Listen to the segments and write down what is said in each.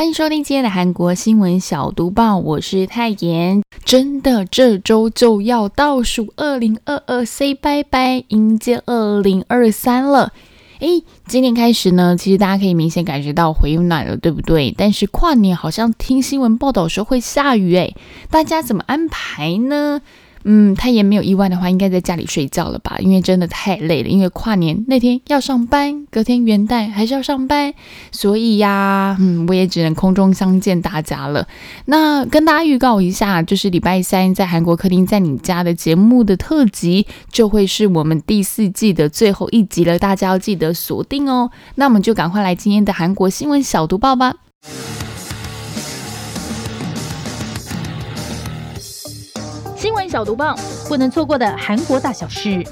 欢迎收听今天的韩国新闻小读报，我是泰妍。真的，这周就要倒数二零二二，say 拜拜，迎接二零二三了。诶，今天开始呢，其实大家可以明显感觉到回暖了，对不对？但是跨年好像听新闻报道说会下雨，诶，大家怎么安排呢？嗯，他也没有意外的话，应该在家里睡觉了吧？因为真的太累了，因为跨年那天要上班，隔天元旦还是要上班，所以呀，嗯，我也只能空中相见大家了。那跟大家预告一下，就是礼拜三在韩国客厅在你家的节目的特辑，就会是我们第四季的最后一集了，大家要记得锁定哦。那我们就赶快来今天的韩国新闻小读报吧。新闻小读报，不能错过的韩国大小事。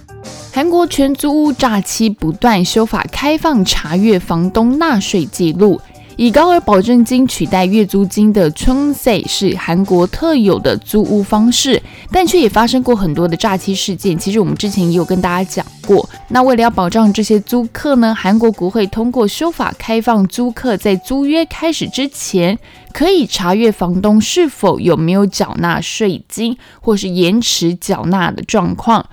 韩国全租屋诈欺不断，修法开放查阅房东纳税记录。以高额保证金取代月租金的 Chungse 是韩国特有的租屋方式，但却也发生过很多的诈欺事件。其实我们之前也有跟大家讲过。那为了要保障这些租客呢，韩国国会通过修法，开放租客在租约开始之前，可以查阅房东是否有没有缴纳税金，或是延迟缴纳的状况。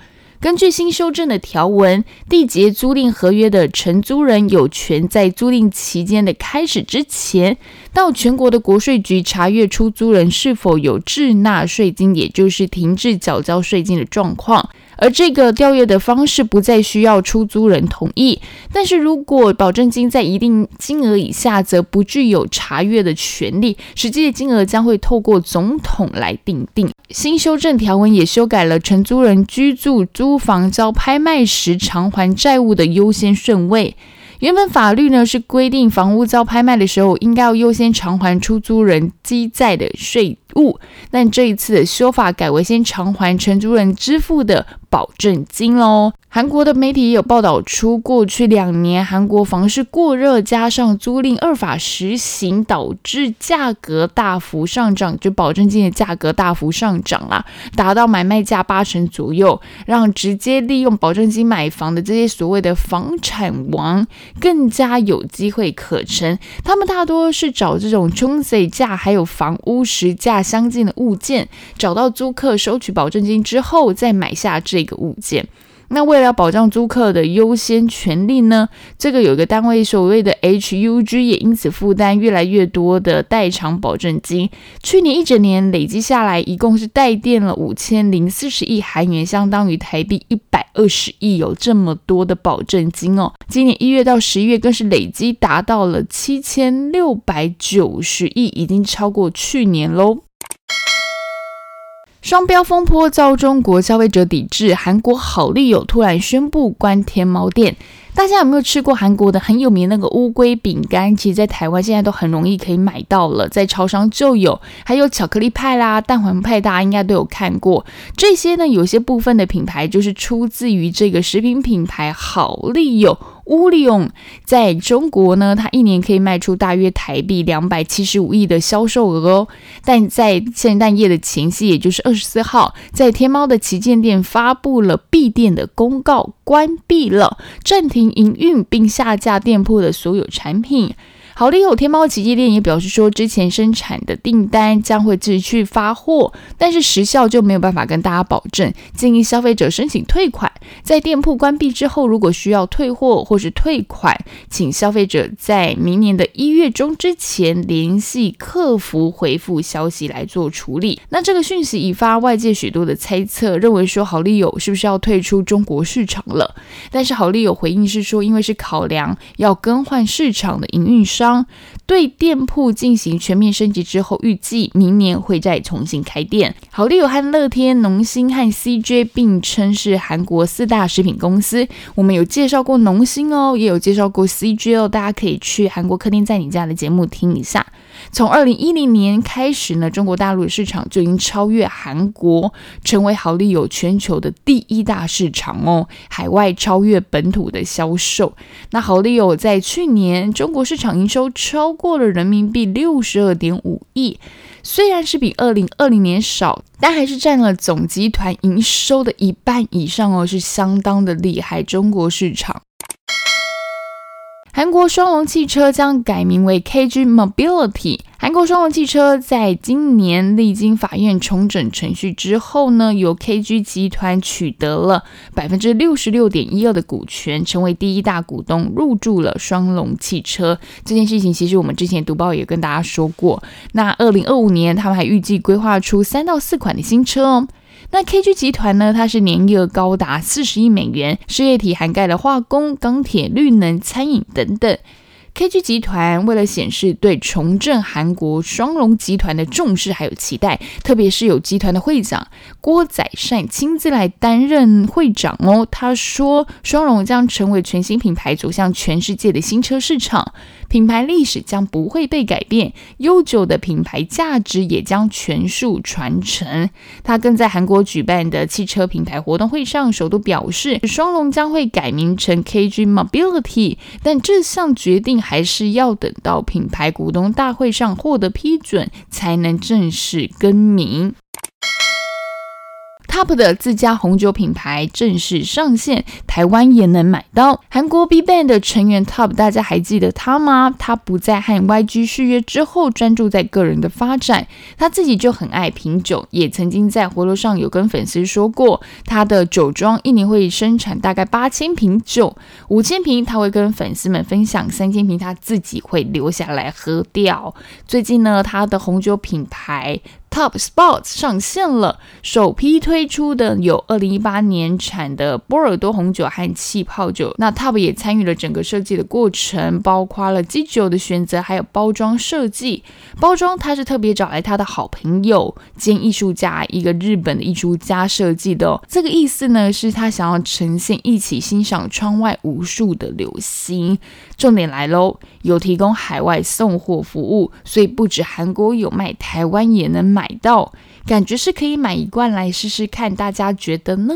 根据新修正的条文，缔结租赁合约的承租人有权在租赁期间的开始之前，到全国的国税局查阅出租人是否有滞纳税金，也就是停滞缴交税金的状况。而这个调阅的方式不再需要出租人同意，但是如果保证金在一定金额以下，则不具有查阅的权利。实际的金额将会透过总统来定定。新修正条文也修改了承租人居住租房遭拍卖时偿还债务的优先顺位。原本法律呢是规定房屋遭拍卖的时候，应该要优先偿还出租人积债的税物，但这一次的修法改为先偿还承租人支付的保证金喽。韩国的媒体也有报道出，过去两年韩国房市过热，加上租赁二法实行，导致价格大幅上涨，就保证金的价格大幅上涨啦，达到买卖价八成左右，让直接利用保证金买房的这些所谓的房产王更加有机会可乘。他们大多是找这种中介价还有房屋实价相近的物件，找到租客收取保证金之后，再买下这个物件。那为了保障租客的优先权利呢？这个有一个单位所谓的 HUG 也因此负担越来越多的代偿保证金。去年一整年累积下来，一共是代垫了五千零四十亿韩元，相当于台币一百二十亿，有这么多的保证金哦。今年一月到十一月更是累积达到了七千六百九十亿，已经超过去年喽。双标风波遭中国消费者抵制，韩国好利友突然宣布关天猫店。大家有没有吃过韩国的很有名那个乌龟饼干？其实，在台湾现在都很容易可以买到了，在超商就有。还有巧克力派啦、蛋黄派，大家应该都有看过。这些呢，有些部分的品牌就是出自于这个食品品牌好利友。乌利用在中国呢，它一年可以卖出大约台币两百七十五亿的销售额哦。但在圣诞夜的前夕，也就是二十四号，在天猫的旗舰店发布了闭店的公告，关闭了，暂停营运，并下架店铺的所有产品。好利友天猫旗舰店也表示说，之前生产的订单将会继续发货，但是时效就没有办法跟大家保证，建议消费者申请退款。在店铺关闭之后，如果需要退货或是退款，请消费者在明年的一月中之前联系客服回复消息来做处理。那这个讯息引发外界许多的猜测，认为说好利友是不是要退出中国市场了？但是好利友回应是说，因为是考量要更换市场的营运商。当对店铺进行全面升级之后，预计明年会再重新开店。好利友和乐天、农心和 CJ 并称是韩国四大食品公司。我们有介绍过农心哦，也有介绍过 CJ 哦，大家可以去韩国客厅在你家的节目听一下。从二零一零年开始呢，中国大陆的市场就已经超越韩国，成为好利友全球的第一大市场哦。海外超越本土的销售，那好利友在去年中国市场营收超过了人民币六十二点五亿，虽然是比二零二零年少，但还是占了总集团营收的一半以上哦，是相当的厉害。中国市场。韩国双龙汽车将改名为 KG Mobility。韩国双龙汽车在今年历经法院重整程序之后呢，由 KG 集团取得了百分之六十六点一二的股权，成为第一大股东，入驻了双龙汽车。这件事情其实我们之前读报也跟大家说过。那二零二五年，他们还预计规划出三到四款的新车哦。那 KG 集团呢？它是年营高达四十亿美元，事业体涵盖了化工、钢铁、绿能、餐饮等等。KG 集团为了显示对重振韩国双龙集团的重视还有期待，特别是有集团的会长郭载善亲自来担任会长哦。他说，双龙将成为全新品牌，走向全世界的新车市场。品牌历史将不会被改变，悠久的品牌价值也将全数传承。他更在韩国举办的汽车品牌活动会上，首度表示，双龙将会改名成 KG Mobility，但这项决定还是要等到品牌股东大会上获得批准，才能正式更名。Top 的自家红酒品牌正式上线，台湾也能买到。韩国 B Ban 的成员 Top，大家还记得他吗？他不再和 YG 续约之后，专注在个人的发展。他自己就很爱品酒，也曾经在活络上有跟粉丝说过，他的酒庄一年会生产大概八千瓶酒，五千瓶他会跟粉丝们分享，三千瓶他自己会留下来喝掉。最近呢，他的红酒品牌。Top Sports 上线了，首批推出的有二零一八年产的波尔多红酒和气泡酒。那 Top 也参与了整个设计的过程，包括了基酒的选择，还有包装设计。包装他是特别找来他的好朋友兼艺术家，一个日本的艺术家设计的。这个意思呢，是他想要呈现一起欣赏窗外无数的流星。重点来喽，有提供海外送货服务，所以不止韩国有卖，台湾也能买。到，感觉是可以买一罐来试试看，大家觉得呢？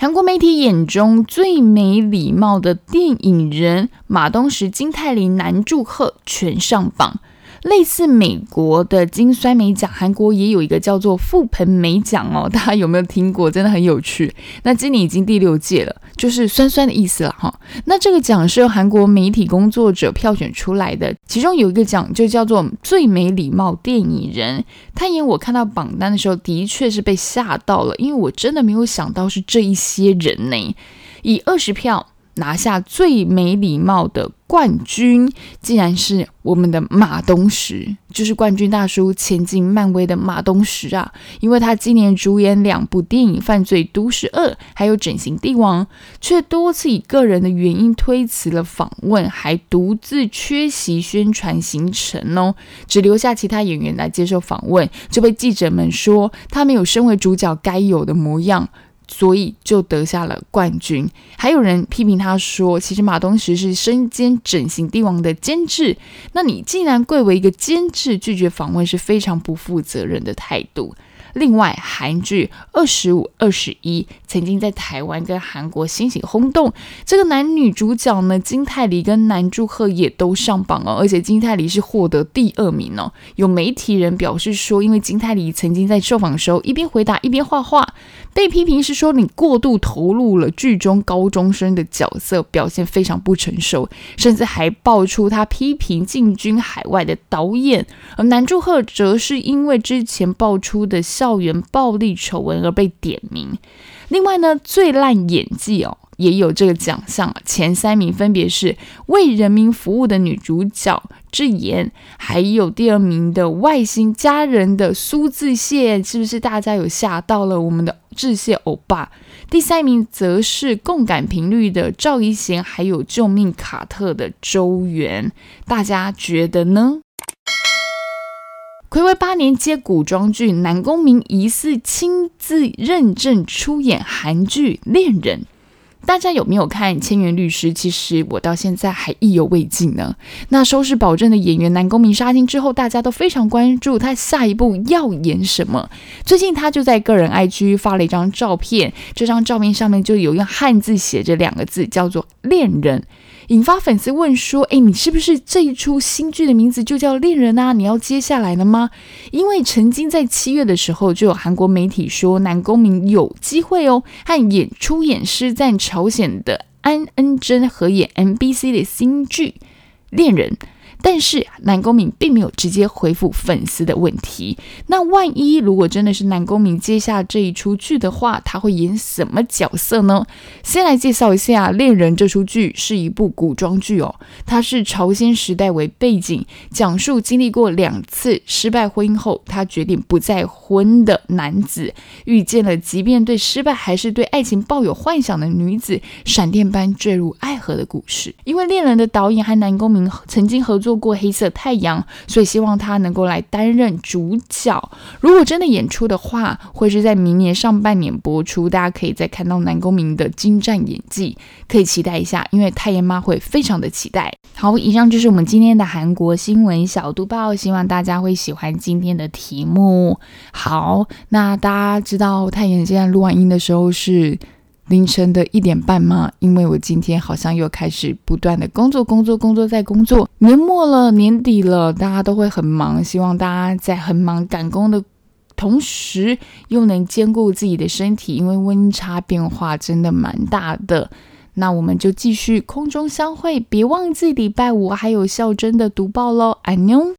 韩国媒体眼中最没礼貌的电影人马东石、金泰梨、男祝贺全上榜。类似美国的金酸梅奖，韩国也有一个叫做覆盆梅奖哦，大家有没有听过？真的很有趣。那今年已经第六届了，就是酸酸的意思了哈。那这个奖是由韩国媒体工作者票选出来的，其中有一个奖就叫做最没礼貌电影人。他演我看到榜单的时候，的确是被吓到了，因为我真的没有想到是这一些人呢，以二十票。拿下最没礼貌的冠军，竟然是我们的马东石，就是冠军大叔，前进漫威的马东石啊！因为他今年主演两部电影《犯罪都市二》还有《整形帝王》，却多次以个人的原因推辞了访问，还独自缺席宣传行程哦，只留下其他演员来接受访问，就被记者们说他没有身为主角该有的模样。所以就得下了冠军。还有人批评他说：“其实马东石是身兼整形帝王的监制，那你既然贵为一个监制，拒绝访问是非常不负责任的态度。”另外，韩剧《二十五二十一》曾经在台湾跟韩国掀起轰动。这个男女主角呢，金泰梨跟南柱赫也都上榜哦，而且金泰梨是获得第二名哦。有媒体人表示说，因为金泰梨曾经在受访的时候一边回答一边画画，被批评是说你过度投入了剧中高中生的角色，表现非常不成熟，甚至还爆出他批评进军海外的导演。而南柱赫则是因为之前爆出的笑。校园暴力丑闻而被点名。另外呢，最烂演技哦也有这个奖项，前三名分别是为人民服务的女主角智妍，还有第二名的外星家人的苏志燮，是不是大家有吓到了我们的致谢欧巴？第三名则是共感频率的赵一贤，还有救命卡特的周元，大家觉得呢？暌违八年接古装剧，南宫明疑似亲自认证出演韩剧《恋人》。大家有没有看《千元律师》？其实我到现在还意犹未尽呢。那收视保证的演员南宫明杀青之后，大家都非常关注他下一步要演什么。最近他就在个人 IG 发了一张照片，这张照片上面就有用汉字写着两个字，叫做“恋人”。引发粉丝问说：“哎，你是不是这一出新剧的名字就叫《恋人》啊？你要接下来了吗？”因为曾经在七月的时候，就有韩国媒体说南宫明有机会哦，和演出演师在朝鲜的安恩珍合演 MBC 的新剧《恋人》。但是南宫珉并没有直接回复粉丝的问题。那万一如果真的是南宫珉接下这一出剧的话，他会演什么角色呢？先来介绍一下《恋人》这出剧是一部古装剧哦，它是朝鲜时代为背景，讲述经历过两次失败婚姻后，他决定不再婚的男子遇见了即便对失败还是对爱情抱有幻想的女子，闪电般坠入爱河的故事。因为《恋人》的导演和南宫珉曾经合作。过黑色太阳，所以希望他能够来担任主角。如果真的演出的话，会是在明年上半年播出。大家可以再看到南宫明的精湛演技，可以期待一下。因为太妍妈会非常的期待。好，以上就是我们今天的韩国新闻小读报，希望大家会喜欢今天的题目。好，那大家知道太妍现在录完音的时候是。凌晨的一点半吗？因为我今天好像又开始不断的工作，工作，工作，在工作。年末了，年底了，大家都会很忙。希望大家在很忙赶工的同时，又能兼顾自己的身体，因为温差变化真的蛮大的。那我们就继续空中相会，别忘记礼拜五还有孝真的读报喽，安妞。